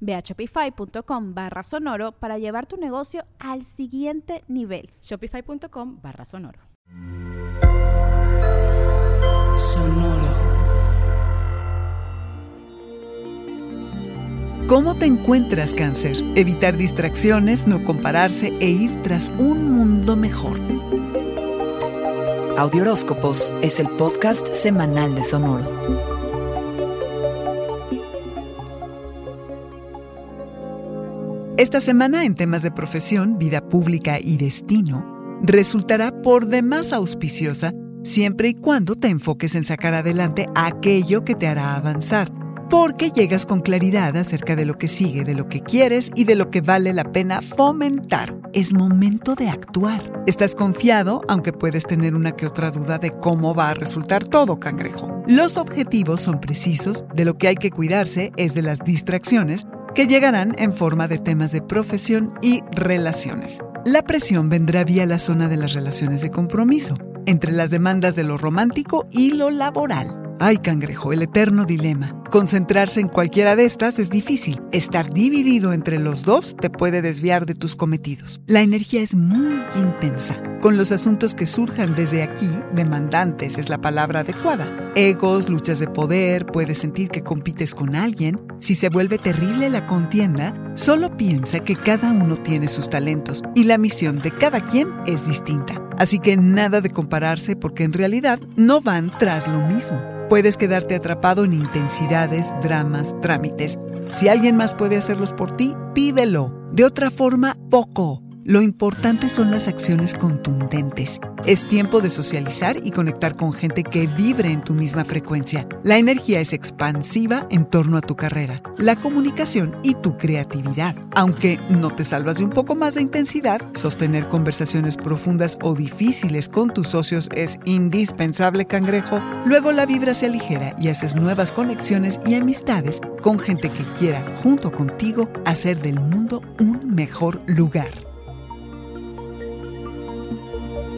Ve a shopify.com barra sonoro para llevar tu negocio al siguiente nivel. Shopify.com barra sonoro. Sonoro. ¿Cómo te encuentras cáncer? Evitar distracciones, no compararse e ir tras un mundo mejor. Audioróscopos es el podcast semanal de Sonoro. Esta semana en temas de profesión, vida pública y destino resultará por demás auspiciosa siempre y cuando te enfoques en sacar adelante aquello que te hará avanzar, porque llegas con claridad acerca de lo que sigue, de lo que quieres y de lo que vale la pena fomentar. Es momento de actuar. Estás confiado, aunque puedes tener una que otra duda de cómo va a resultar todo, cangrejo. Los objetivos son precisos, de lo que hay que cuidarse es de las distracciones que llegarán en forma de temas de profesión y relaciones. La presión vendrá vía la zona de las relaciones de compromiso, entre las demandas de lo romántico y lo laboral. Ay, cangrejo, el eterno dilema. Concentrarse en cualquiera de estas es difícil. Estar dividido entre los dos te puede desviar de tus cometidos. La energía es muy intensa. Con los asuntos que surjan desde aquí, demandantes es la palabra adecuada. Egos, luchas de poder, puedes sentir que compites con alguien. Si se vuelve terrible la contienda, solo piensa que cada uno tiene sus talentos y la misión de cada quien es distinta. Así que nada de compararse porque en realidad no van tras lo mismo. Puedes quedarte atrapado en intensidades, dramas, trámites. Si alguien más puede hacerlos por ti, pídelo. De otra forma, poco. Lo importante son las acciones contundentes. Es tiempo de socializar y conectar con gente que vibre en tu misma frecuencia. La energía es expansiva en torno a tu carrera, la comunicación y tu creatividad. Aunque no te salvas de un poco más de intensidad, sostener conversaciones profundas o difíciles con tus socios es indispensable, cangrejo. Luego la vibra se aligera y haces nuevas conexiones y amistades con gente que quiera, junto contigo, hacer del mundo un mejor lugar.